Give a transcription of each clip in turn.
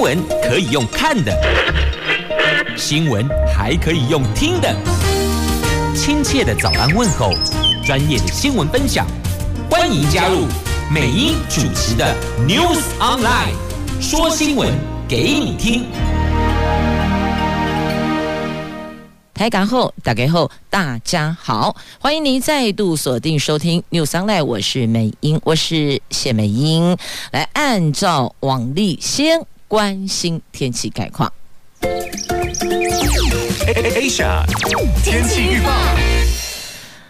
闻可以用看的，新闻还可以用听的。亲切的早安问候，专业的新闻分享，欢迎加入美英主持的 News Online，说新闻给你听。台港后打开后，大家好，欢迎您再度锁定收听 News Online，我是美英，我是谢美英，来按照往例先关心天气概况。Asia 天气预报。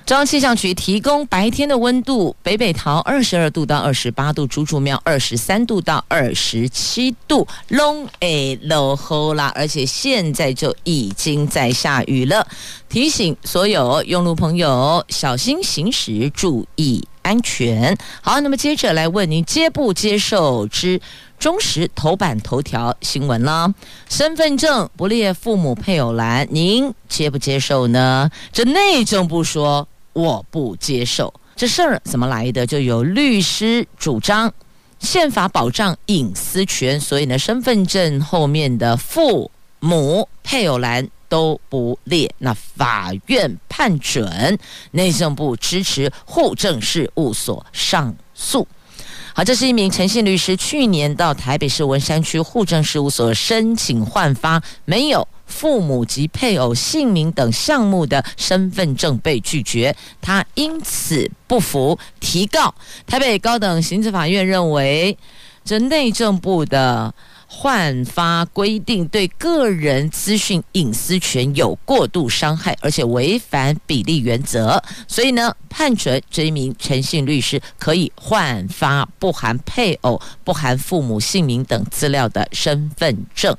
中央气象局提供白天的温度：北北桃二十二度到二十八度，竹竹苗二十三度到二十七度。拢会落雨啦，而且现在就已经在下雨了。提醒所有用路朋友小心行驶，注意安全。好，那么接着来问您接不接受之中时头版头条新闻了？身份证不列父母配偶栏，您接不接受呢？这内政部说。我不接受这事儿怎么来的？就有律师主张宪法保障隐私权，所以呢，身份证后面的父母配偶栏都不列。那法院判准，内政部支持户政事务所上诉。好，这是一名陈姓律师，去年到台北市文山区户政事务所申请换发，没有。父母及配偶姓名等项目的身份证被拒绝，他因此不服，提告。台北高等行政法院认为，这内政部的。换发规定对个人资讯隐私权有过度伤害，而且违反比例原则，所以呢，判准这一名陈姓律师可以换发不含配偶、不含父母姓名等资料的身份证。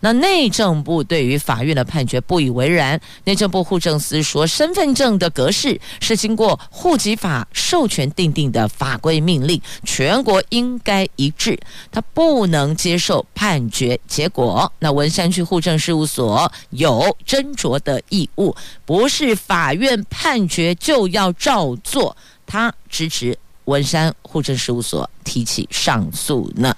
那内政部对于法院的判决不以为然，内政部户政司说，身份证的格式是经过户籍法授权订定的法规命令，全国应该一致，他不能接受。判决结果，那文山区户政事务所有斟酌的义务，不是法院判决就要照做。他支持文山户政事务所提起上诉呢。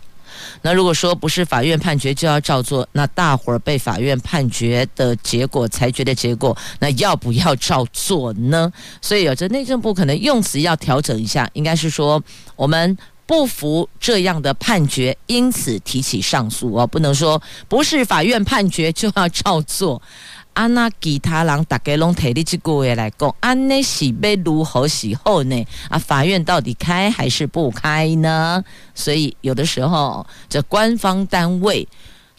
那如果说不是法院判决就要照做，那大伙儿被法院判决的结果裁决的结果，那要不要照做呢？所以有这内政部可能用词要调整一下，应该是说我们。不服这样的判决，因此提起上诉哦，不能说不是法院判决就要照做。安那其他人大概拢提你这句话来讲，安那是被如何时候呢？啊，法院到底开还是不开呢？所以有的时候，这官方单位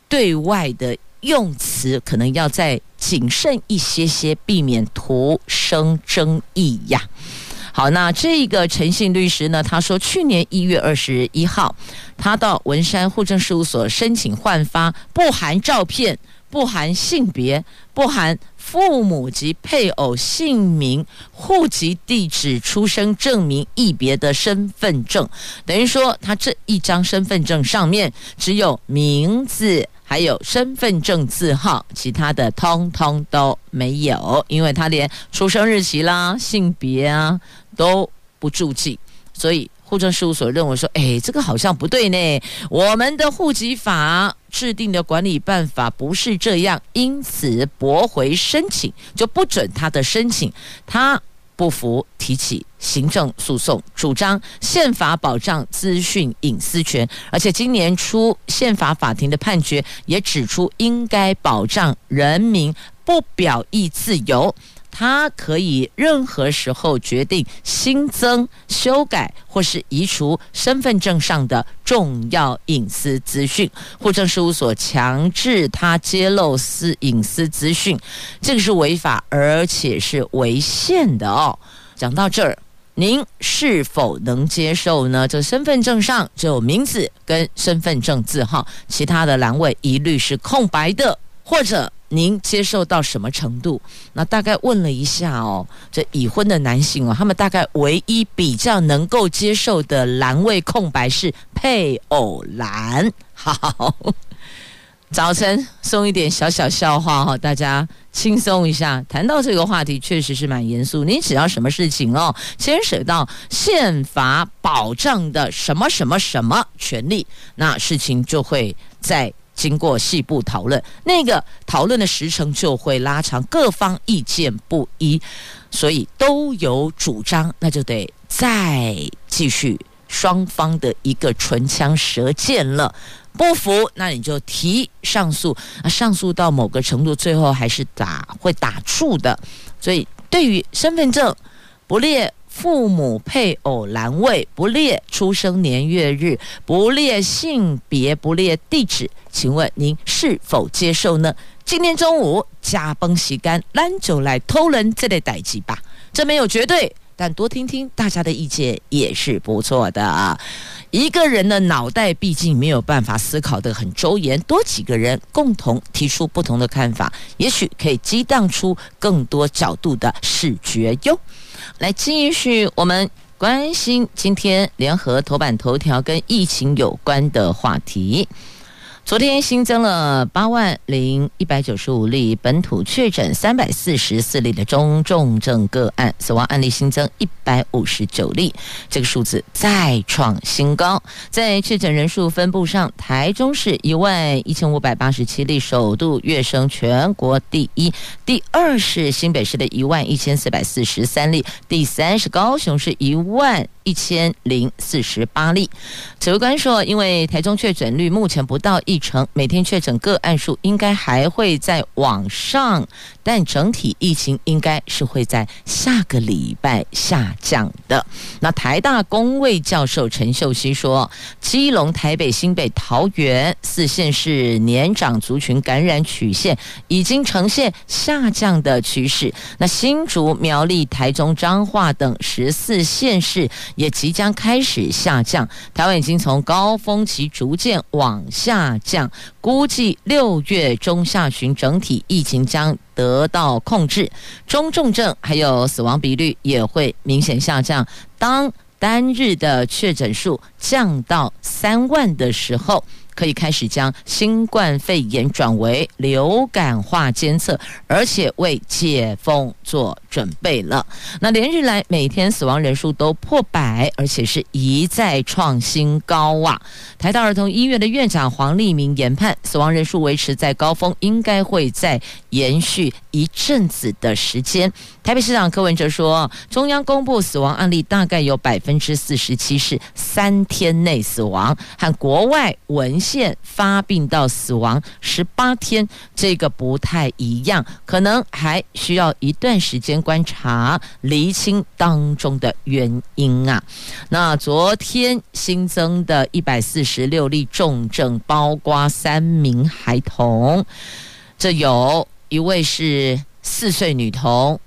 对外的用词可能要再谨慎一些些，避免徒生争议呀。好，那这个陈姓律师呢？他说，去年一月二十一号，他到文山户政事务所申请换发不含照片、不含性别、不含父母及配偶姓名、户籍地址、出生证明一别的身份证，等于说他这一张身份证上面只有名字。还有身份证字号，其他的通通都没有，因为他连出生日期啦、性别啊都不注记，所以户政事务所认为说，哎，这个好像不对呢。我们的户籍法制定的管理办法不是这样，因此驳回申请，就不准他的申请，他。不服，提起行政诉讼，主张宪法保障资讯隐私权，而且今年初宪法法庭的判决也指出，应该保障人民不表意自由。他可以任何时候决定新增、修改或是移除身份证上的重要隐私资讯。户政事务所强制他揭露私隐私资讯，这个是违法，而且是违宪的哦。讲到这儿，您是否能接受呢？这身份证上只有名字跟身份证字号，其他的栏位一律是空白的，或者？您接受到什么程度？那大概问了一下哦，这已婚的男性哦，他们大概唯一比较能够接受的栏位空白是配偶栏。好，早晨送一点小小笑话哈，大家轻松一下。谈到这个话题，确实是蛮严肃。你只要什么事情哦，牵涉到宪法保障的什么什么什么权利，那事情就会在。经过细部讨论，那个讨论的时程就会拉长，各方意见不一，所以都有主张，那就得再继续双方的一个唇枪舌剑了。不服，那你就提上诉，上诉到某个程度，最后还是打会打住的。所以，对于身份证不列父母配偶栏位，不列出生年月日，不列性别，不列地址，请问您是否接受呢？今天中午加崩洗干，咱就来偷人这类代际吧。这没有绝对，但多听听大家的意见也是不错的啊。一个人的脑袋毕竟没有办法思考得很周延，多几个人共同提出不同的看法，也许可以激荡出更多角度的视觉哟。来继续我们关心今天联合头版头条跟疫情有关的话题。昨天新增了八万零一百九十五例本土确诊，三百四十四例的中重症个案，死亡案例新增一百五十九例，这个数字再创新高。在确诊人数分布上，台中市一万一千五百八十七例，首度跃升全国第一；第二是新北市的一万一千四百四十三例，第三是高雄市一万一千零四十八例。指挥官说，因为台中确诊率目前不到一成，每天确诊个案数应该还会再往上，但整体疫情应该是会在下个礼拜下降的。那台大公卫教授陈秀熙说，基隆、台北、新北、桃园四县市年长族群感染曲线已经呈现下降的趋势。那新竹、苗栗、台中、彰化等十四县市也即将开始下降。台湾已经从高峰期逐渐往下降，估计六月中下旬整体疫情将得到控制，中重症还有死亡比率也会明显下降。当单日的确诊数降到三万的时候，可以开始将新冠肺炎转为流感化监测，而且为解封做准备了。那连日来每天死亡人数都破百，而且是一再创新高啊！台大儿童医院的院长黄立明研判，死亡人数维持在高峰，应该会再延续一阵子的时间。台北市长柯文哲说，中央公布死亡案例大概有百分之四十七是三天内死亡，和国外文现发病到死亡十八天，这个不太一样，可能还需要一段时间观察，厘清当中的原因啊。那昨天新增的一百四十六例重症，包括三名孩童，这有一位是四岁女童。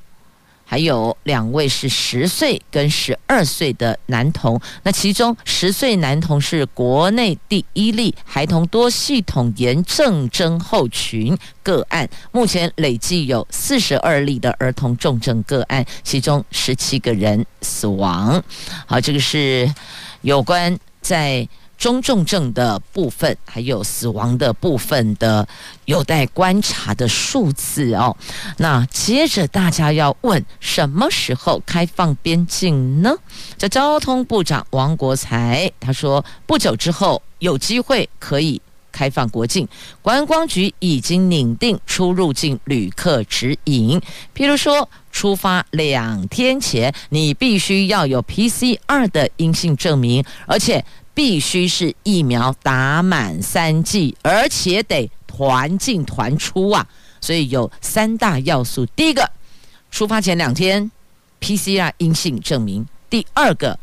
还有两位是十岁跟十二岁的男童，那其中十岁男童是国内第一例孩童多系统炎症症候群个案，目前累计有四十二例的儿童重症个案，其中十七个人死亡。好，这个是有关在。中重症的部分，还有死亡的部分的有待观察的数字哦。那接着大家要问，什么时候开放边境呢？这交通部长王国材他说，不久之后有机会可以开放国境。观光局已经拟定出入境旅客指引，譬如说，出发两天前你必须要有 PCR 的阴性证明，而且。必须是疫苗打满三剂，而且得团进团出啊！所以有三大要素：第一个，出发前两天 PCR 阴性证明；第二个，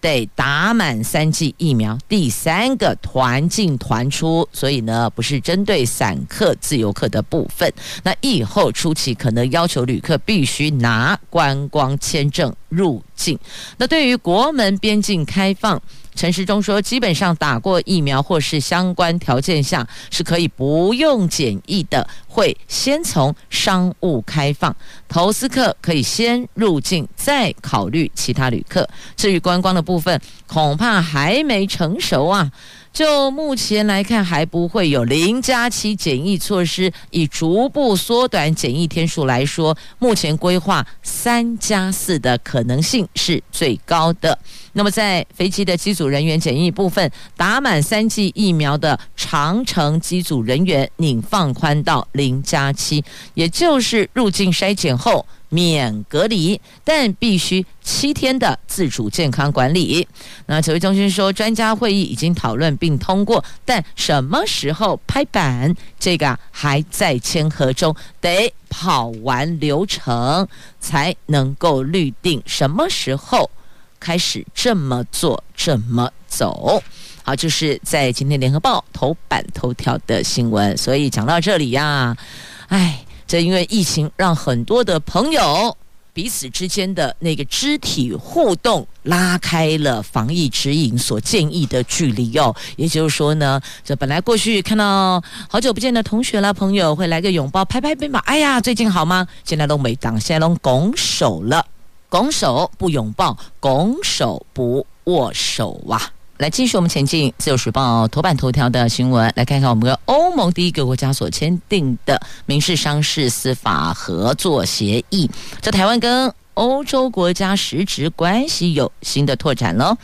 得打满三剂疫苗；第三个，团进团出。所以呢，不是针对散客、自由客的部分。那疫后初期可能要求旅客必须拿观光签证入境。那对于国门边境开放。陈时中说，基本上打过疫苗或是相关条件下是可以不用检疫的，会先从商务开放，投资客可以先入境，再考虑其他旅客。至于观光的部分，恐怕还没成熟啊。就目前来看，还不会有零加七检疫措施。以逐步缩短检疫天数来说，目前规划三加四的可能性是最高的。那么，在飞机的机组人员检疫部分，打满三剂疫苗的长程机组人员拟放宽到零加七，也就是入境筛检后免隔离，但必须七天的自主健康管理。那指挥中心说，专家会议已经讨论并通过，但什么时候拍板，这个还在签核中，得跑完流程才能够预定什么时候开始这么做、这么走。好，就是在今天联合报头版头条的新闻。所以讲到这里呀，哎。这因为疫情，让很多的朋友彼此之间的那个肢体互动拉开了防疫指引所建议的距离哦。也就是说呢，这本来过去看到好久不见的同学啦、朋友，会来个拥抱、拍拍肩膀，哎呀，最近好吗？现在都没当，现在都拱手了，拱手不拥抱，拱手不握手哇、啊。来继续我们前进，自由时报头版头条的新闻，来看看我们跟欧盟第一个国家所签订的民事商事司法合作协议。这台湾跟欧洲国家实质关系有新的拓展了。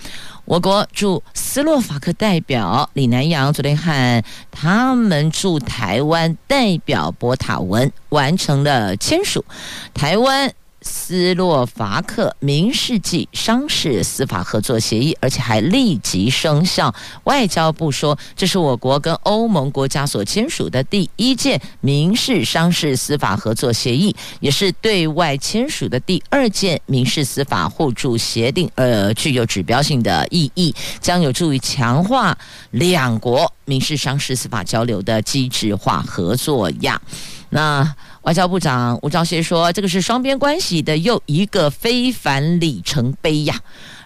我国驻斯洛伐克代表李南洋昨天和他们驻台湾代表博塔文完成了签署台湾。斯洛伐克民事及商事司法合作协议，而且还立即生效。外交部说，这是我国跟欧盟国家所签署的第一件民事商事司法合作协议，也是对外签署的第二件民事司法互助协定，呃，具有指标性的意义，将有助于强化两国民事商事司法交流的机制化合作呀。那。外交部长吴钊燮说：“这个是双边关系的又一个非凡里程碑呀。”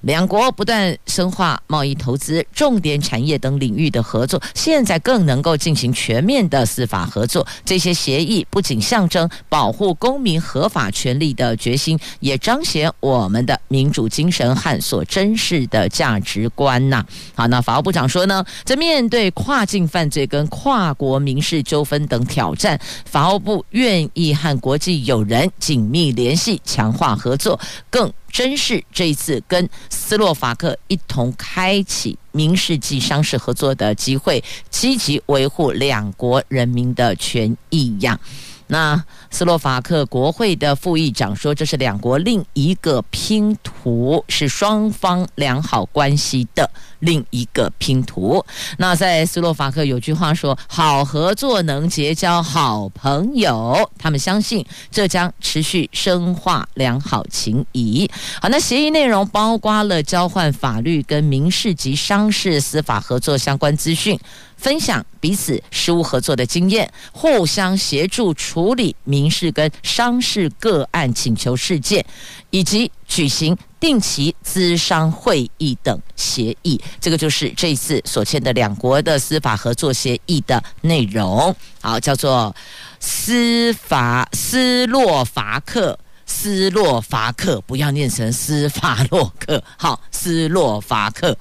两国不断深化贸易、投资、重点产业等领域的合作，现在更能够进行全面的司法合作。这些协议不仅象征保护公民合法权利的决心，也彰显我们的民主精神和所珍视的价值观呐。好，那法务部长说呢，在面对跨境犯罪跟跨国民事纠纷等挑战，法务部愿意和国际友人紧密联系，强化合作，更。真是这一次跟斯洛伐克一同开启民事及商事合作的机会，积极维护两国人民的权益呀。那斯洛伐克国会的副议长说：“这是两国另一个拼图，是双方良好关系的另一个拼图。”那在斯洛伐克有句话说：“好合作能结交好朋友。”他们相信这将持续深化良好情谊。好，那协议内容包括了交换法律跟民事及商事司法合作相关资讯。分享彼此实务合作的经验，互相协助处理民事跟商事个案请求事件，以及举行定期咨商会议等协议。这个就是这一次所签的两国的司法合作协议的内容。好，叫做司法斯洛伐克，斯洛伐克，不要念成斯法洛克。好，斯洛伐克。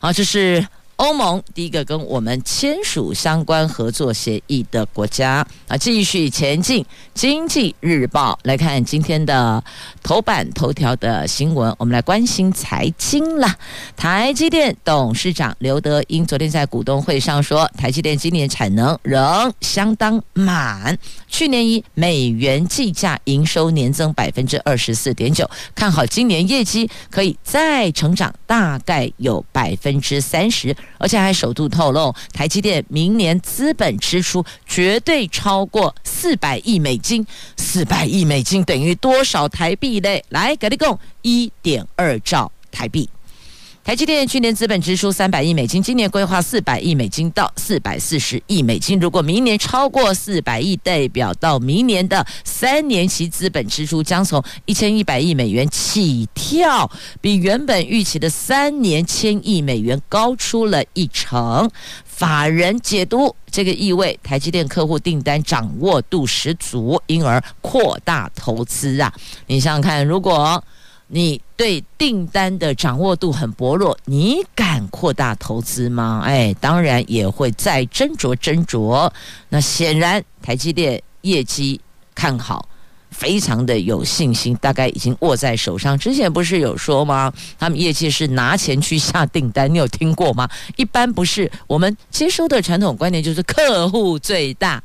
好，这是。欧盟第一个跟我们签署相关合作协议的国家啊，继续前进。经济日报来看今天的头版头条的新闻，我们来关心财经啦。台积电董事长刘德英昨天在股东会上说，台积电今年产能仍相当满，去年以美元计价营收年增百分之二十四点九，看好今年业绩可以再成长，大概有百分之三十。而且还首度透露，台积电明年资本支出绝对超过四百亿美金。四百亿美金等于多少台币嘞？来，给你讲，一点二兆台币。台积电去年资本支出三百亿美金，今年规划四百亿美金到四百四十亿美金。如果明年超过四百亿，代表到明年的三年期资本支出将从一千一百亿美元起跳，比原本预期的三年千亿美元高出了一成。法人解读，这个意味台积电客户订单掌握度十足，因而扩大投资啊！你想想看，如果你对订单的掌握度很薄弱，你敢扩大投资吗？哎，当然也会再斟酌斟酌。那显然，台积电业绩看好，非常的有信心，大概已经握在手上。之前不是有说吗？他们业绩是拿钱去下订单，你有听过吗？一般不是，我们接收的传统观念就是客户最大，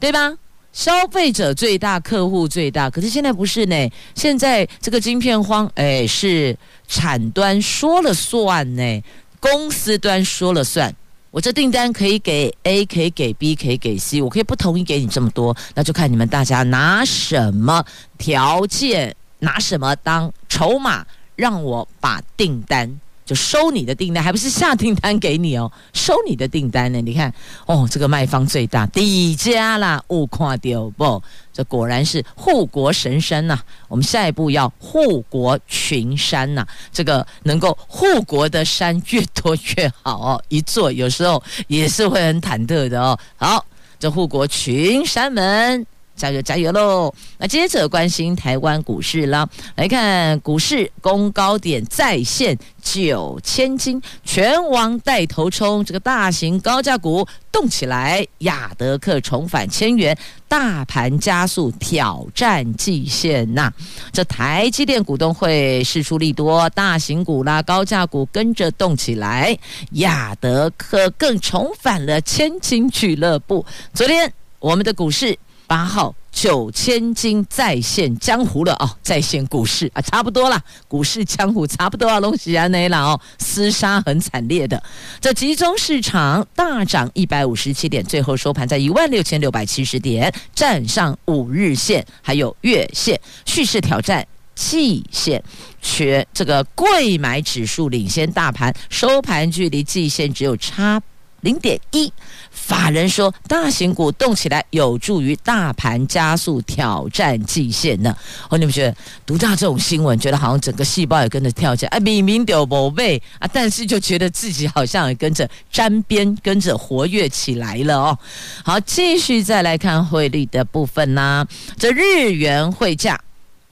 对吧？消费者最大，客户最大。可是现在不是呢，现在这个晶片荒，哎，是产端说了算呢，公司端说了算。我这订单可以给 A，可以给 B，可以给 C，我可以不同意给你这么多，那就看你们大家拿什么条件，拿什么当筹码，让我把订单就收你的订单，还不是下订单给你哦，收你的订单呢？你看哦，这个卖方最大，底价啦，物看到不？这果然是护国神山呐、我们下一步要护国群山呐、这个能够护国的山越多越好哦，一座有时候也是会很忐忑的哦。好，这护国群山门。加油加油喽！那接着关心台湾股市啦，来看股市攻高点再现九千金，全网带头冲，这个大型高价股动起来，亚德克重返千元，大盘加速挑战季线呐。这台积电股东会事出利多，大型股啦、高价股跟着动起来，亚德克更重返了千金俱乐部。昨天我们的股市。八号九千金再现江湖了哦，再现股市啊，差不多了，股市江湖差不多啊，东西啊那了哦，厮杀很惨烈的，这集中市场大涨一百五十七点，最后收盘在一万六千六百七十点，站上五日线，还有月线，蓄势挑战季线，全这个贵买指数领先大盘，收盘距离季线只有差。零点一，法人说大型股动起来有助于大盘加速挑战季线呢。哦，你们觉得读到这种新闻，觉得好像整个细胞也跟着跳起来，啊，明明就没背啊，但是就觉得自己好像也跟着沾边，跟着活跃起来了哦。好，继续再来看汇率的部分呢，啊，这日元汇价。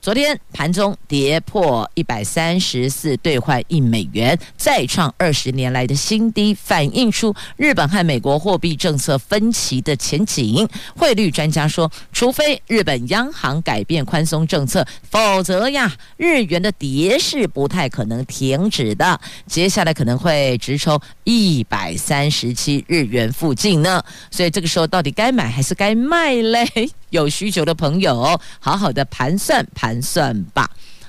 昨天盘中跌破一百三十四兑换一美元，再创二十年来的新低，反映出日本和美国货币政策分歧的前景。汇率专家说，除非日本央行改变宽松政策，否则呀，日元的跌势不太可能停止的。接下来可能会直冲一百三十七日元附近呢。所以这个时候到底该买还是该卖嘞？有需求的朋友，好好的盘算盘算吧。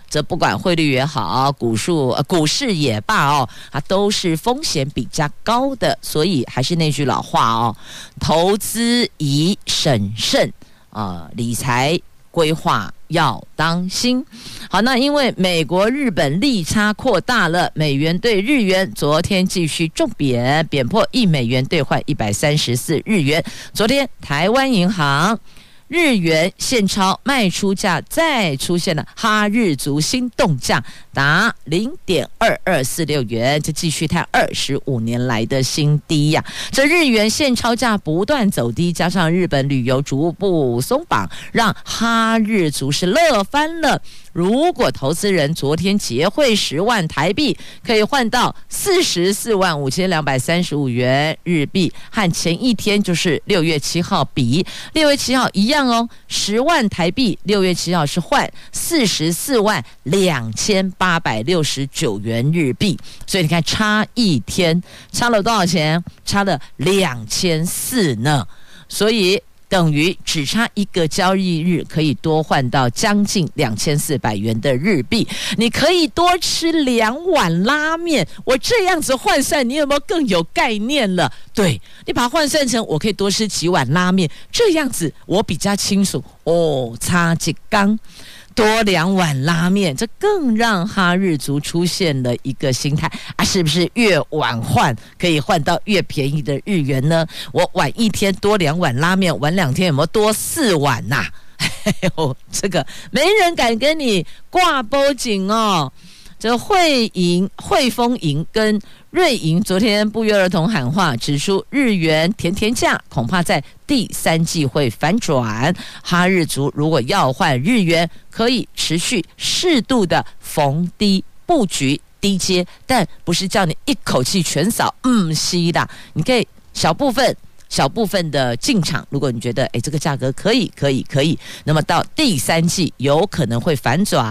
这不管汇率也好，股数股市也罢哦，啊都是风险比较高的，所以还是那句老话哦，投资宜审慎啊，呃，理财规划要当心。好，那因为美国日本利差扩大了，美元兑日元昨天继续重贬，贬破一美元兑换一百三十四日元。昨天台湾银行。日元现钞卖出价再出现了哈日族新动价，达零点二二四六元，这继续它二十五年来的新低呀、这日元现钞价不断走低，加上日本旅游逐步松绑，让哈日族是乐翻了。如果投资人昨天结汇十万台币，可以换到四十四万五千两百三十五元日币，和前一天就是六月七号比，六月七号一样哦，十万台币，六月七号是换四十四万两千八百六十九元日币，所以你看差一天差了多少钱？差了两千四呢，所以。等于只差一个交易日，可以多换到将近两千四百元的日币。你可以多吃两碗拉面。我这样子换算，你有没有更有概念了？对，你把它换算成我可以多吃几碗拉面，这样子我比较清楚。哦，差几缸。多两碗拉面，这更让哈日族出现了一个心态啊！是不是越晚换可以换到越便宜的日元呢？我晚一天多两碗拉面，晚两天有没有多四碗呐、啊？哎呦，这个没人敢跟你挂脖颈哦。这汇银、汇丰银跟瑞银昨天不约而同喊话，指出日元甜甜价恐怕在第三季会反转。哈日族如果要换日元，可以持续适度的逢低布局低阶，但不是叫你一口气全扫，嗯，西的，你可以小部分小部分的进场，如果你觉得哎这个价格可以可以可以，那么到第三季有可能会反转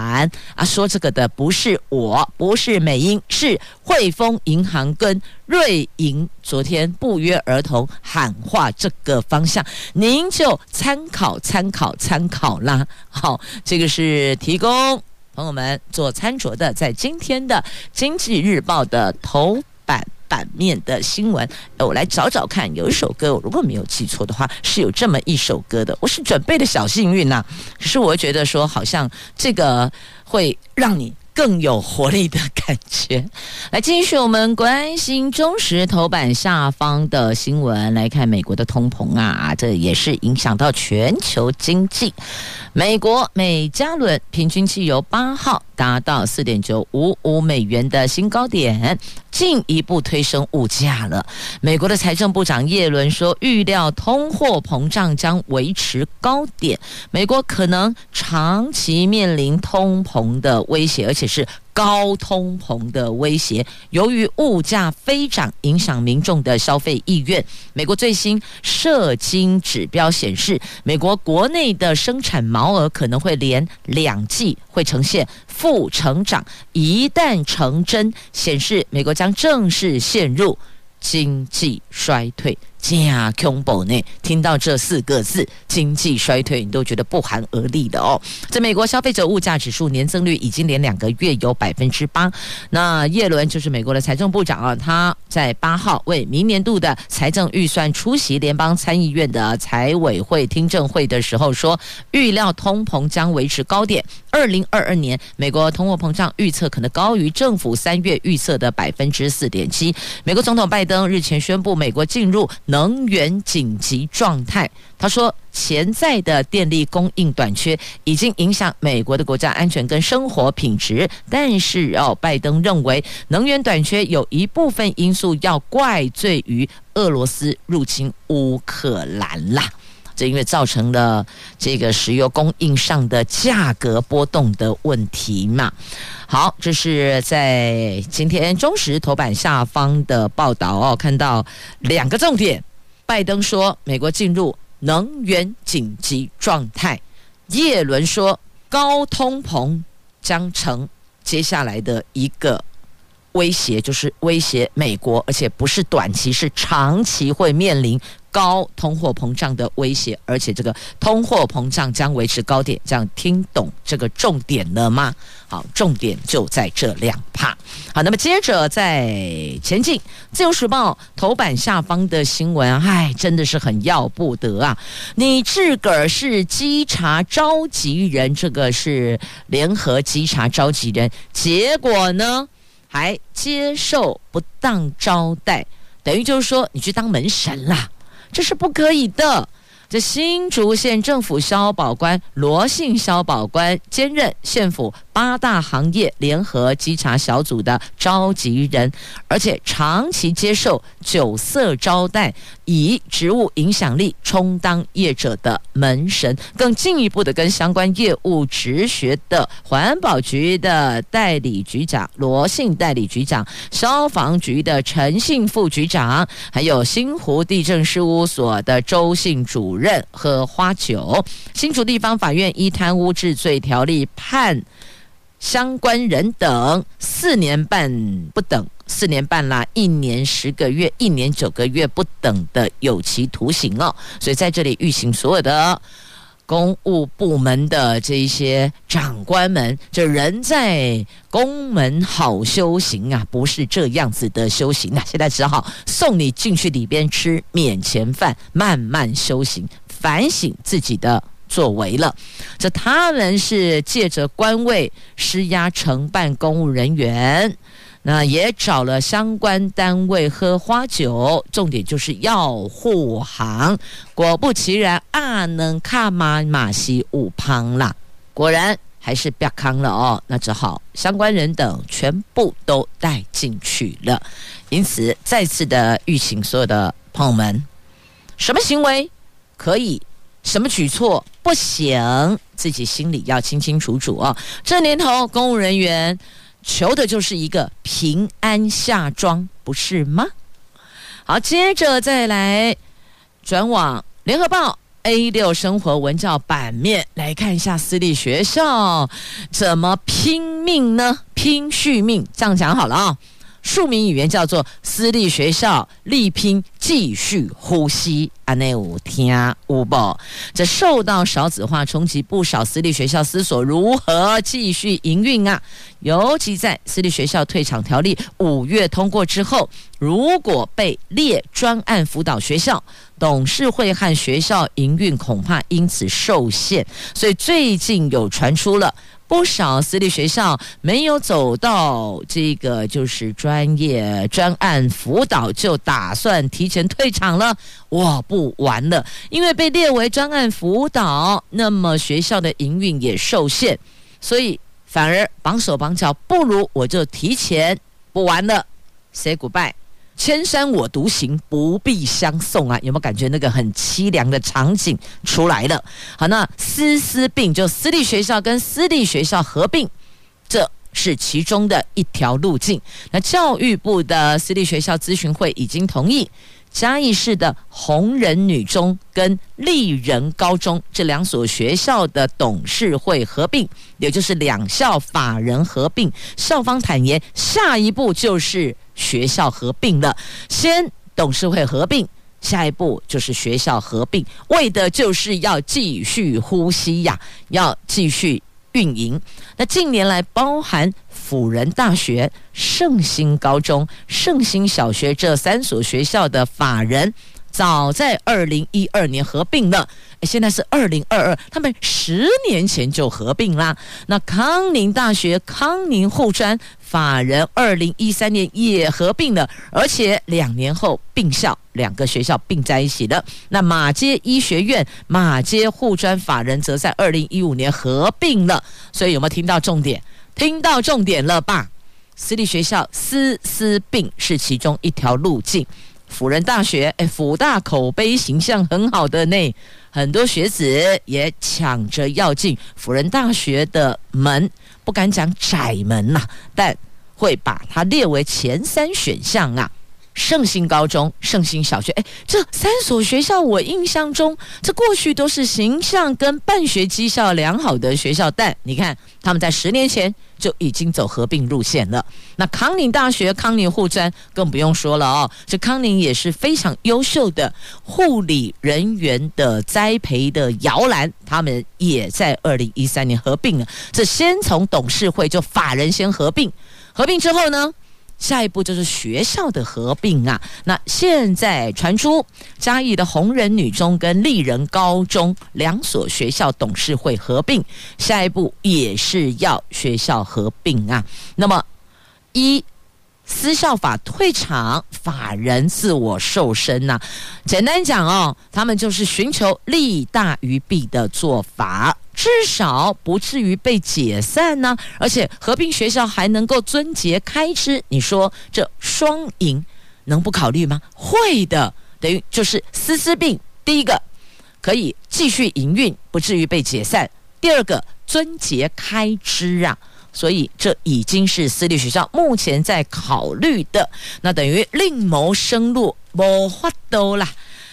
啊。说这个的不是我，不是美英，是汇丰银行跟瑞银昨天不约而同喊话这个方向，您就参考参考参考啦。好，这个是提供朋友们做参酌的，在今天的经济日报的头版。版面的新闻，我来找找看，有一首歌，我如果没有记错的话，是有这么一首歌的。我是准备的小幸运呐、可是我觉得说，好像这个会让你更有活力的感觉。来继续我们关心中时头版下方的新闻，来看美国的通膨啊，这也是影响到全球经济。美国每加仑平均汽油八号达到四点九五五美元的新高点，进一步推升物价了。美国的财政部长耶伦说，预料通货膨胀将维持高点，美国可能长期面临通膨的威胁，而且是。高通膨的威胁，由于物价飞涨，影响民众的消费意愿。美国最新社经指标显示，美国国内的生产毛额可能会连两季会呈现负成长。一旦成真，显示美国将正式陷入经济衰退。加恐怖呢？听到这四个字“经济衰退”，你都觉得不寒而栗的哦。在美国，消费者物价指数年增率已经连两个月有百分之八。那叶伦就是美国的财政部长啊，他在八号为明年度的财政预算出席联邦参议院的财委会听证会的时候说，预料通膨将维持高点。二零二二年，美国通货膨胀预测可能高于政府三月预测的百分之四点七。美国总统拜登日前宣布，美国进入能源紧急状态。他说，潜在的电力供应短缺已经影响美国的国家安全跟生活品质。但是哦，拜登认为能源短缺有一部分因素要怪罪于俄罗斯入侵乌克兰啦。这因为造成了这个石油供应上的价格波动的问题嘛。好，这是在今天中时头版下方的报道哦，看到两个重点。拜登说美国进入能源紧急状态，叶伦说高通膨将成接下来的一个威胁，就是威胁美国，而且不是短期，是长期会面临。高通货膨胀的威胁，而且这个通货膨胀将维持高点，这样听懂这个重点了吗？好，重点就在这两趴。好，那么接着再前进，《自由时报》头版下方的新闻，唉，真的是很要不得啊！你自个儿是稽查召集人，这个是联合稽查召集人，结果呢还接受不当招待，等于就是说你去当门神啦。这是不可以的。这新竹县政府消保官罗姓消保官兼任县府八大行业联合稽查小组的召集人，而且长期接受酒色招待，以职务影响力充当业者的门神，更进一步的跟相关业务直学的环保局的代理局长罗姓代理局长、消防局的陈姓副局长，还有新湖地政事务所的周姓主任喝花酒。新竹地方法院依贪污治罪条例判相关人等四年半不等。四年半啦，一年十个月，一年九个月不等的有期徒刑哦。所以在这里预请所有的公务部门的这一些长官们，这人在公门好修行啊，不是这样子的修行啊。现在只好送你进去里边吃免钱饭，慢慢修行，反省自己的作为了。这他们是借着官位施压承办公务人员。那也找了相关单位喝花酒，重点就是要护航。果不其然，阿能卡马马西五胖啦，果然还是不康了哦。那只好相关人等全部都带进去了。因此，再次的预请所有的朋友们，什么行为可以，什么举措不行，自己心里要清清楚楚哦。这年头，公务人员。求的就是一个平安下庄，不是吗？好，接着再来转往联合报 A 六生活文教版面来看一下私立学校怎么拼命呢？拼续命，这样讲好了啊。庶民语言叫做私立学校力拼继续呼吸，阿内有听有无？这受到少子化冲击，不少私立学校思索如何继续营运啊。尤其在私立学校退场条例五月通过之后，如果被列专案辅导学校，董事会和学校营运恐怕因此受限。所以最近有传出了。不少私立学校没有走到这个就是专业专案辅导，就打算提前退场了。我，不玩了，因为被列为专案辅导，那么学校的营运也受限，所以反而绑手绑脚，不如我就提前不玩了，say goodbye。千山我独行，不必相送啊！有没有感觉那个很凄凉的场景出来了？好，那私私并就私立学校跟私立学校合并，这是其中的一条路径。那教育部的私立学校咨询会已经同意。嘉义市的红人女中跟立人高中这两所学校的董事会合并，也就是两校法人合并。校方坦言，下一步就是学校合并了。先董事会合并，下一步就是学校合并，为的就是要继续呼吸呀，要继续。运营。那近年来，包含辅仁大学、圣心高中、圣心小学这三所学校的法人，早在二零一二年合并了。现在是二零二二，他们十年前就合并啦。那康宁大学、康宁护专法人二零一三年也合并了，而且两年后并校，两个学校并在一起的。那马街医学院、马街护专法人则在二零一五年合并了。所以有没有听到重点？听到重点了吧？私立学校私私并是其中一条路径。辅仁大学，哎，辅大口碑形象很好的呢，很多学子也抢着要进辅仁大学的门，不敢讲窄门呐、啊，但会把它列为前三选项啊。圣心高中、圣心小学，哎，这三所学校，我印象中，这过去都是形象跟办学绩效良好的学校，但你看，他们在十年前就已经走合并路线了。那康宁大学、康宁护专更不用说了哦，这康宁也是非常优秀的护理人员的栽培的摇篮，他们也在二零一三年合并了。这先从董事会就法人先合并，合并之后呢？下一步就是学校的合并啊！那现在传出嘉义的红人女中跟丽人高中两所学校董事会合并，下一步也是要学校合并啊。那么一。私校法退场，法人自我瘦身呐、简单讲哦，他们就是寻求利大于弊的做法，至少不至于被解散呢、而且合并学校还能够撙节开支，你说这双赢能不考虑吗？会的，等于就是私私并。第一个可以继续营运，不至于被解散；第二个撙节开支啊。所以，这已经是私立学校目前在考虑的，那等于另谋生路，无法度啦。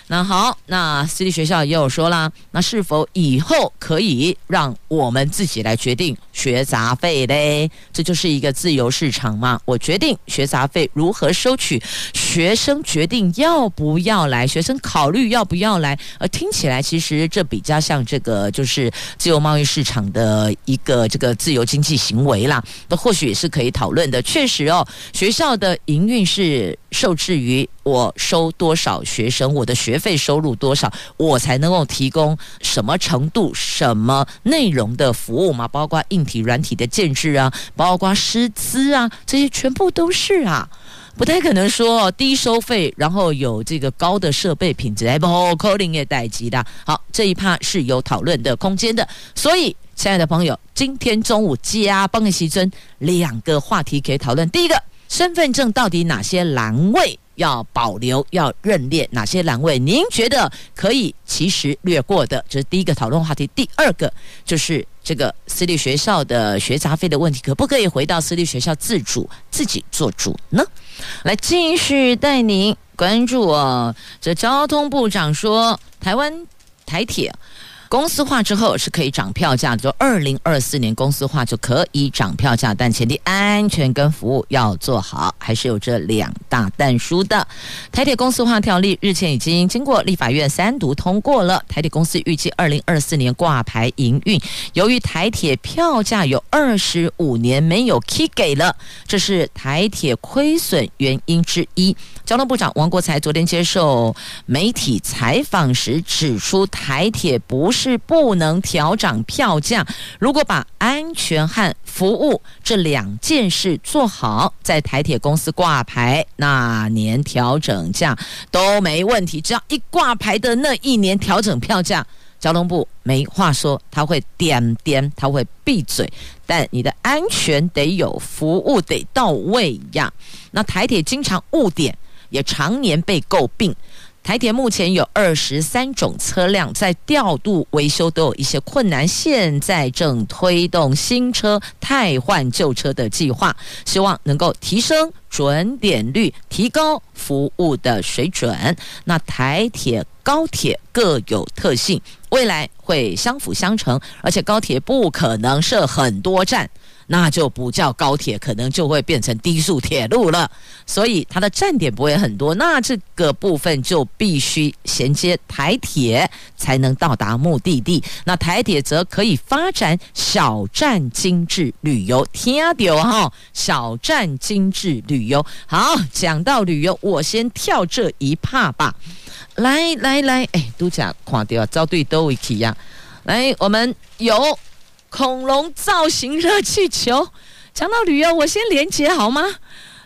那好，那私立学校也有说啦，那是否以后可以让我们自己来决定学杂费嘞？这就是一个自由市场嘛。我决定学杂费如何收取，学生决定要不要来，学生考虑要不要来。呃，听起来其实这比较像这个就是自由贸易市场的一个这个自由经济行为啦。那或许也是可以讨论的。确实哦，学校的营运是受制于。我收多少学生，我的学费收入多少，我才能够提供什么程度、什么内容的服务嘛？包括硬体、软体的建制啊，包括师资啊，这些全部都是啊，不太可能说低收费，然后有这个高的设备品质，哎不，扣零也待机的。好，这一趴是有讨论的空间的。所以，亲爱的朋友，今天中午加邦的时尊两个话题可以讨论，第一个。身份证到底哪些栏位要保留、要认列？哪些栏位您觉得可以其实略过的？这是第一个讨论话题。第二个就是这个私立学校的学杂费的问题，可不可以回到私立学校自主、自己做主呢？来继续带您关注哦。这交通部长说，台湾台铁。公司化之后是可以涨票价的，就二零二四年公司化就可以涨票价，但前提安全跟服务要做好，还是有这两大但书的。台铁公司化条例日前已经经过立法院三读通过了，台铁公司预计二零二四年挂牌营运。由于台铁票价有二十五年没有起给了，这是台铁亏损原因之一。交通部长王国材昨天接受媒体采访时指出，台铁不是不能调涨票价，如果把安全和服务这两件事做好，在台铁公司挂牌那年调整价都没问题。只要一挂牌的那一年调整票价，交通部没话说，他会点点，他会闭嘴。但你的安全得有，服务得到位呀。那台铁经常误点。也常年被诟病，台铁目前有二十三种车辆在调度维修都有一些困难，现在正推动新车汰换旧车的计划，希望能够提升准点率，提高服务的水准。那台铁、高铁各有特性，未来会相辅相成，而且高铁不可能设很多站。那就不叫高铁，可能就会变成低速铁路了。所以它的站点不会很多，那这个部分就必须衔接台铁才能到达目的地。那台铁则可以发展小站精致旅游，听到哈？小站精致旅游。好，讲到旅游，我先跳这一趴吧。来来来，哎，都讲看到招对都一起呀。来，我们有。恐龙造型热气球，讲到旅游，我先连接好吗？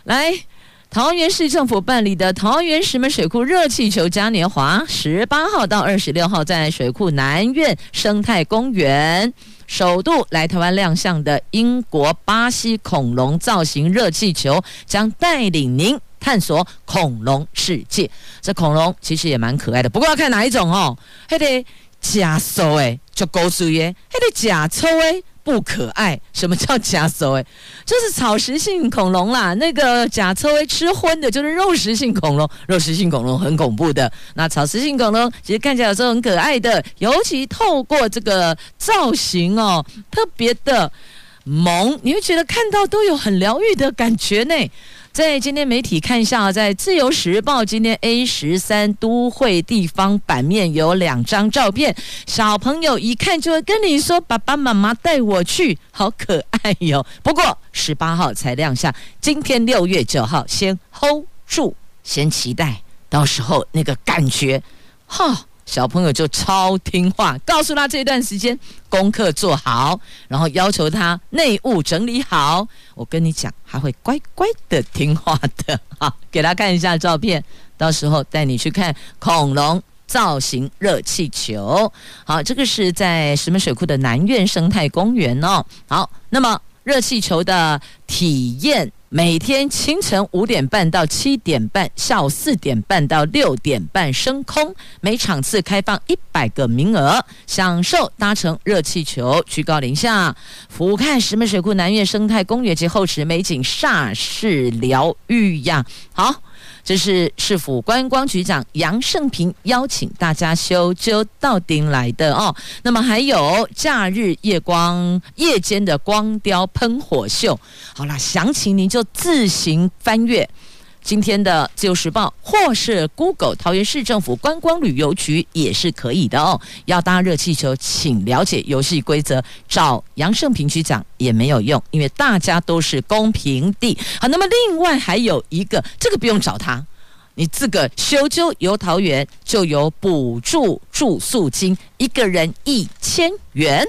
来，桃园市政府办理的桃园石门水库热气球嘉年华，十八号到二十六号在水库南苑生态公园，首度来台湾亮相的英国巴西恐龙造型热气球，将带领您探索恐龙世界。这恐龙其实也蛮可爱的，不过要看哪一种哦，还得。假手哎，就勾住耶，还得假抽诶，不可爱。什么叫假手哎？就是草食性恐龙啦。那个假抽哎，吃荤的，就是肉食性恐龙。肉食性恐龙很恐怖的。那草食性恐龙其实看起来有时候很可爱的，尤其透过这个造型哦，特别的萌，你会觉得看到都有很疗愈的感觉呢。在今天媒体看一下，在《自由时报》今天 A 十三都会地方版面有两张照片，小朋友一看就会跟你说：“爸爸妈妈带我去，好可爱哟。”不过十八号才亮相，今天六月九号先 hold 住，先期待，到时候那个感觉，哈。小朋友就超听话，告诉他这段时间功课做好，然后要求他内务整理好。我跟你讲，还会乖乖的听话的。好，给他看一下照片，到时候带你去看恐龙造型热气球。好，这个是在石门水库的南苑生态公园哦。好，那么热气球的体验。每天清晨五点半到七点半，下午四点半到六点半升空，每场次开放一百个名额，享受搭乘热气球居高临下，俯瞰石门水库南苑生态公园及后池美景，煞是疗愈呀！好。这是市府观光局长杨胜平邀请大家修究到顶来的哦。那么还有假日夜光夜间的光雕喷火秀。好啦，详情您就自行翻阅。今天的《自由时报》或是 Google 桃园市政府观光旅游局也是可以的哦。要搭热气球，请了解游戏规则，找杨胜平局长也没有用，因为大家都是公平的。好，那么另外还有一个，这个不用找他。你自个修就游桃园就有补助住宿金，一个人一千元。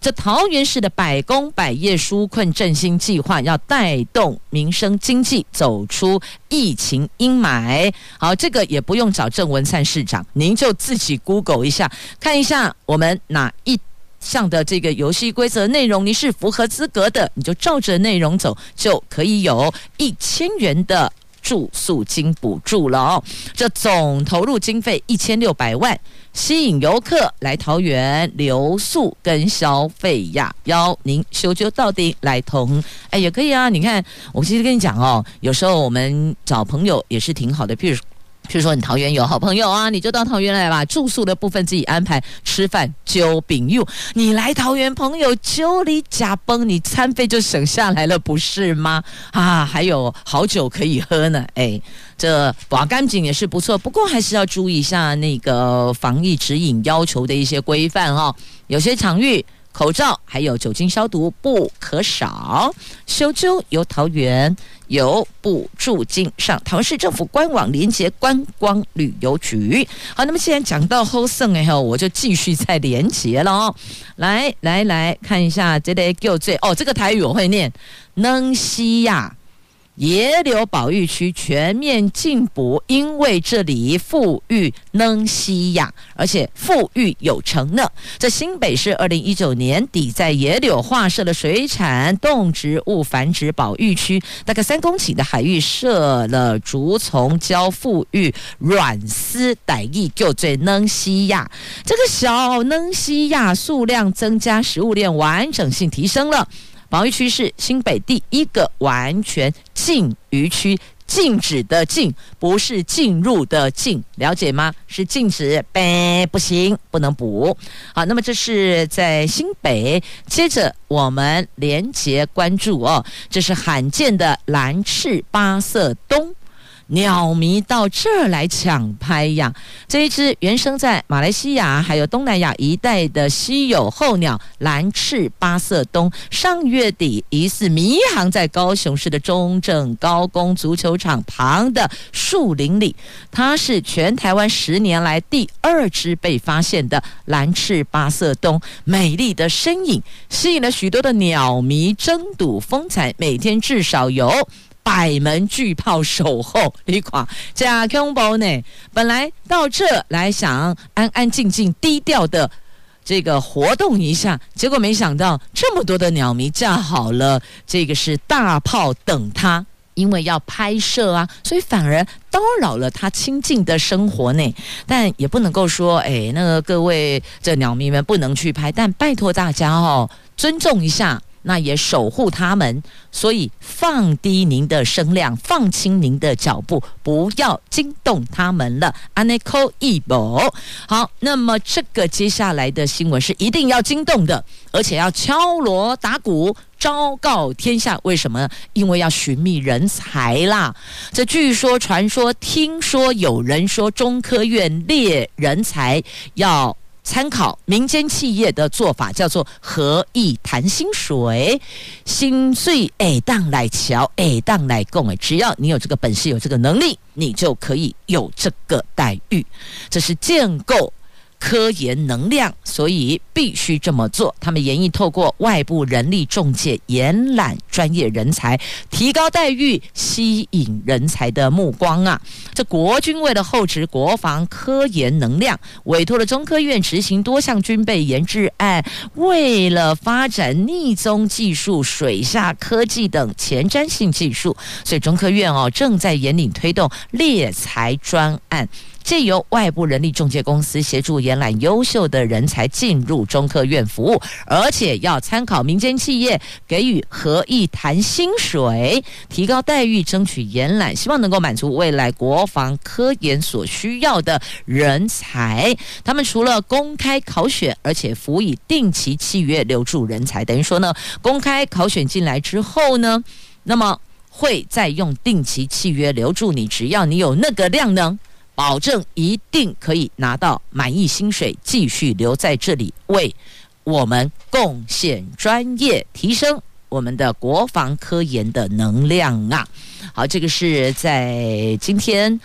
这桃园市的百工百业纾困振兴计划要带动民生经济走出疫情阴霾。好，这个也不用找郑文灿市长，您就自己 Google 一下，看一下我们哪一项的这个游戏规则内容，你是符合资格的，你就照着内容走，就可以有一千元的住宿金补助了哦。这总投入经费一千六百万。吸引游客来桃园留宿跟消费呀，邀您修究到底来同哎也可以啊。你看，我其实跟你讲哦，有时候我们找朋友也是挺好的，譬如。譬如说，你桃园有好朋友啊，你就到桃园来吧。住宿的部分自己安排，吃饭就饼柚。你来桃园，朋友就里假崩，你餐费就省下来了，不是吗？啊，还有好酒可以喝呢。哎，这瓦干井也是不错，不过还是要注意一下那个防疫指引要求的一些规范哈、哦。有些场域。口罩还有酒精消毒不可少。修究由桃园由补助金上桃市政府官网连接观光旅游局。好，那么既然讲到后胜以后，我就继续再连接了哦。来来来看一下这个叫最哦，这个台语我会念，能西亚。野柳保育区全面禁捕，因为这里富裕能西亚，而且富裕有成呢。在新北市二零一九年底，在野柳划设了水产动植物繁殖保育区，大概三公顷的海域设了竹丛，教复育软丝傣意，就最能西亚。这个小能西亚数量增加，食物链完整性提升了。防疫区是新北第一个完全禁渔区，禁止的禁不是进入的禁，了解吗？是禁止，呗，不行，不能补。好，那么这是在新北，接着我们连接关注哦，这是罕见的蓝翅八色鸫。鸟迷到这儿来抢拍呀！这一只原生在马来西亚还有东南亚一带的稀有候鸟蓝翅八色鶇，上月底疑似迷航在高雄市的中正高工足球场旁的树林里。它是全台湾十年来第二只被发现的蓝翅八色鶇，美丽的身影吸引了许多的鸟迷争睹风采，每天至少有。百门巨炮守候，你看这恐怖呢！本来到这来想安安静静、低调的这个活动一下，结果没想到这么多的鸟迷架好了，这个是大炮等他，因为要拍摄啊，所以反而叨扰了他清静的生活呢。但也不能够说，哎，那个各位这鸟迷们不能去拍，但拜托大家哦，尊重一下。那也守护他们，所以放低您的声量，放轻您的脚步，不要惊动他们了。安内扣一波，好，那么这个接下来的新闻是一定要惊动的，而且要敲锣打鼓，昭告天下。为什么？因为要寻觅人才啦。这据说、传说、听说，有人说中科院猎人才要。参考民间企业的做法，叫做合意谈薪水，薪水哎当来瞧，哎当来供哎，只要你有这个本事，有这个能力，你就可以有这个待遇。这是建构。科研能量，所以必须这么做。他们研议透过外部人力中介延揽专业人才，提高待遇，吸引人才的目光啊！这国军为了厚植国防科研能量，委托了中科院执行多项军备研制案。为了发展逆踪技术、水下科技等前瞻性技术，所以中科院哦正在引领推动猎才专案。借由外部人力中介公司协助延揽优秀的人才进入中科院服务，而且要参考民间企业给予合意谈薪水，提高待遇，争取延揽，希望能够满足未来国防科研所需要的人才。他们除了公开考选，而且辅以定期契约留住人才。等于说呢，公开考选进来之后呢，那么会再用定期契约留住你，只要你有那个量能。保证一定可以拿到满意薪水，继续留在这里，为我们贡献专业，提升我们的国防科研的能量啊！好，这个是在今天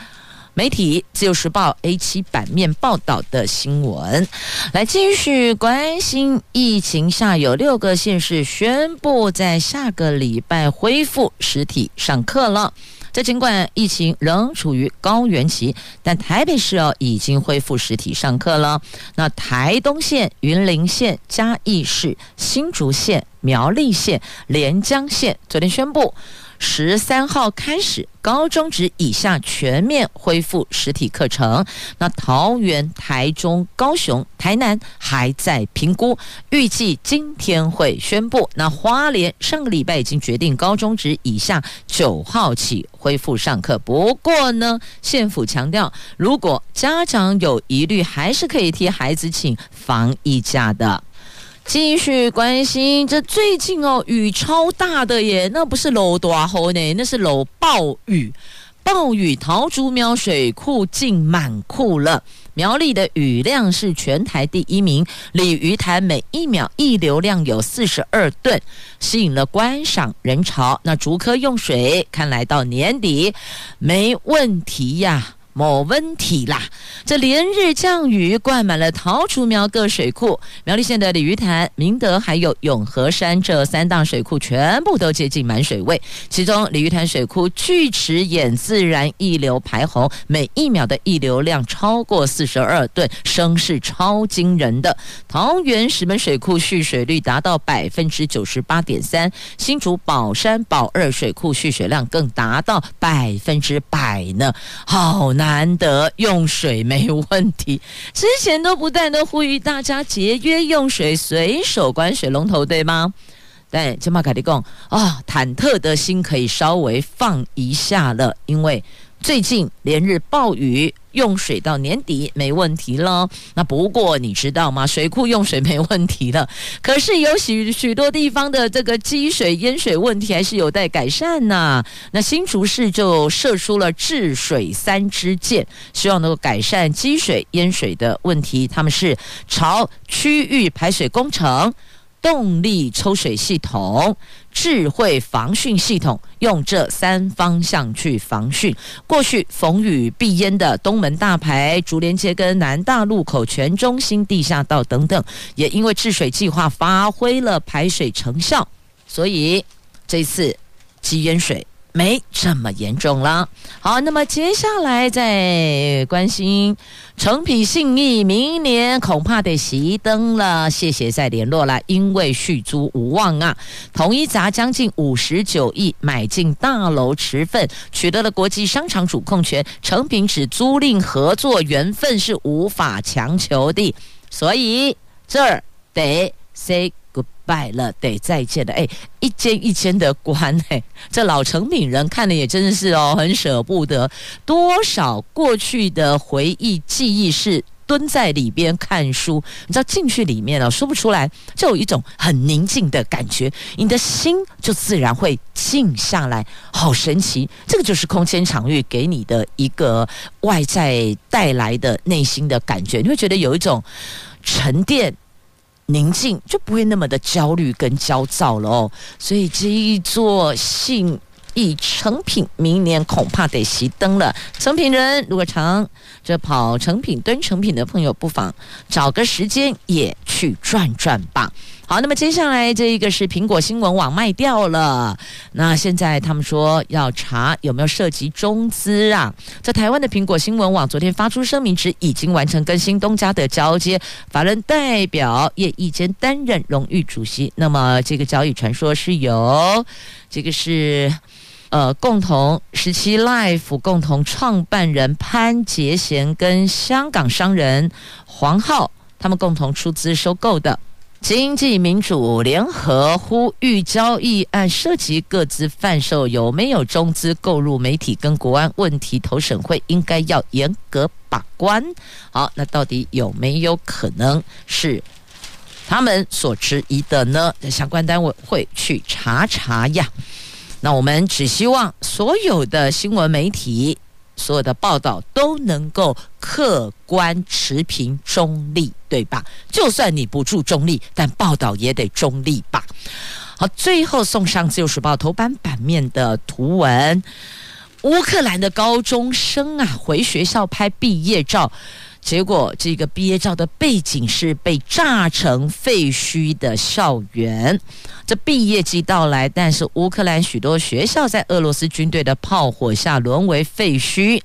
媒体《自由时报》A7 版面报道的新闻。来继续关心疫情下，有六个县市宣布在下个礼拜恢复实体上课了。在尽管疫情仍处于高原期，但台北市哦已经恢复实体上课了。那台东县、云林县、嘉义市、新竹县、苗栗县、连江县昨天宣布。十三号开始，高中职以下全面恢复实体课程。那桃园、台中、高雄、台南还在评估，预计今天会宣布。那花莲上个礼拜已经决定，高中职以下九号起恢复上课。不过呢，县府强调，如果家长有疑虑，还是可以替孩子请防疫假的。继续关心，这最近哦，雨超大的耶，那不是漏大雨呢，那是漏暴雨。暴雨，桃竹苗水库进满库了。苗栗的雨量是全台第一名，鲤鱼潭每一秒溢流量有四十二吨，吸引了观赏人潮。那竹科用水看来到年底没问题呀。没问题啦！这连日降雨灌满了桃竹苗各水库，苗栗县的鲤鱼潭、明德还有永和山这三档水库全部都接近满水位。其中鲤鱼潭水库锯齿眼自然溢流排洪，每一秒的溢流量超过四十二吨，声势超惊人的。桃园石门水库蓄水率达到百分之九十八点三，新竹宝山宝二水库蓄水量更达到百分之百呢，好。难难得用水没问题，之前都不断的呼吁大家节约用水，随手关水龙头，对吗？但金马凯蒂讲啊，忐忑的心可以稍微放一下了，因为。最近连日暴雨，用水到年底没问题了。那不过你知道吗？水库用水没问题了，可是有许许多地方的这个积水淹水问题还是有待改善呐、那新竹市就射出了治水三支箭，希望能够改善积水淹水的问题。他们是朝区域排水工程。动力抽水系统、智慧防汛系统，用这三方向去防汛。过去逢雨必淹的东门大排、竹联街跟南大路口、全中心地下道等等，也因为治水计划发挥了排水成效，所以这次积淹水。没这么严重了。好，那么接下来再关心诚品信义，明年恐怕得熄灯了。谢谢再联络了，因为续租无望啊。统一砸将近五十九亿买进大楼持份，取得了国际商场主控权。诚品只租赁合作缘分是无法强求的，所以这儿得 say。Goodbye 了，得再见了。哎，一间一间的关，哎，这老成品人看了也真的是哦，很舍不得。多少过去的回忆记忆是蹲在里边看书，你知道进去里面了，说不出来，就有一种很宁静的感觉，你的心就自然会静下来，好神奇。这个就是空间场域给你的一个外在带来的内心的感觉，你会觉得有一种沉淀。宁静就不会那么的焦虑跟焦躁了哦，所以这一座信以成品明年恐怕得熄灯了。成品人如果常这跑成品蹲成品的朋友，不妨找个时间也去转转吧。好，那么接下来这一个是苹果新闻网卖掉了。那现在他们说要查有没有涉及中资啊？在台湾的苹果新闻网昨天发出声明，指已经完成跟新东家的交接，法人代表叶一坚担任荣誉主席。那么这个交易传说是由这个是呃共同十七 Life 共同创办人潘杰贤跟香港商人黄浩他们共同出资收购的。经济民主联合呼吁交易案涉及各资贩售，有没有中资购入媒体跟国安问题？投审会应该要严格把关。好，那到底有没有可能是他们所质疑的呢？相关单位会去查查呀。那我们只希望所有的新闻媒体。所有的报道都能够客观持平中立，对吧？就算你不注中立，但报道也得中立吧。好，最后送上《自由时报》头版版面的图文：乌克兰的高中生啊，回学校拍毕业照，结果这个毕业照的背景是被炸成废墟的校园。这毕业季到来，但是乌克兰许多学校在俄罗斯军队的炮火下沦为废墟。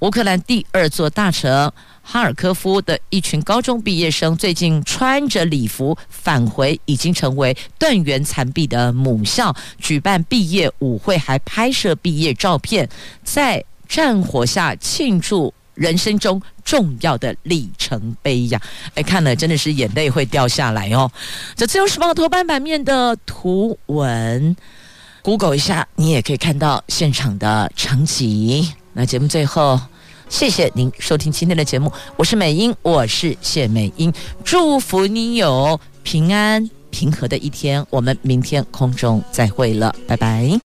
乌克兰第二座大城哈尔科夫的一群高中毕业生最近穿着礼服返回已经成为断垣残壁的母校，举办毕业舞会，还拍摄毕业照片，在战火下庆祝人生中重要的里程碑呀！哎，看了真的是眼泪会掉下来哦。这《自由时报》头版版面的图文，Google 一下，你也可以看到现场的场景。那节目最后。谢谢您收听今天的节目，我是美英，我是谢美英，祝福你有平安平和的一天，我们明天空中再会了，拜拜。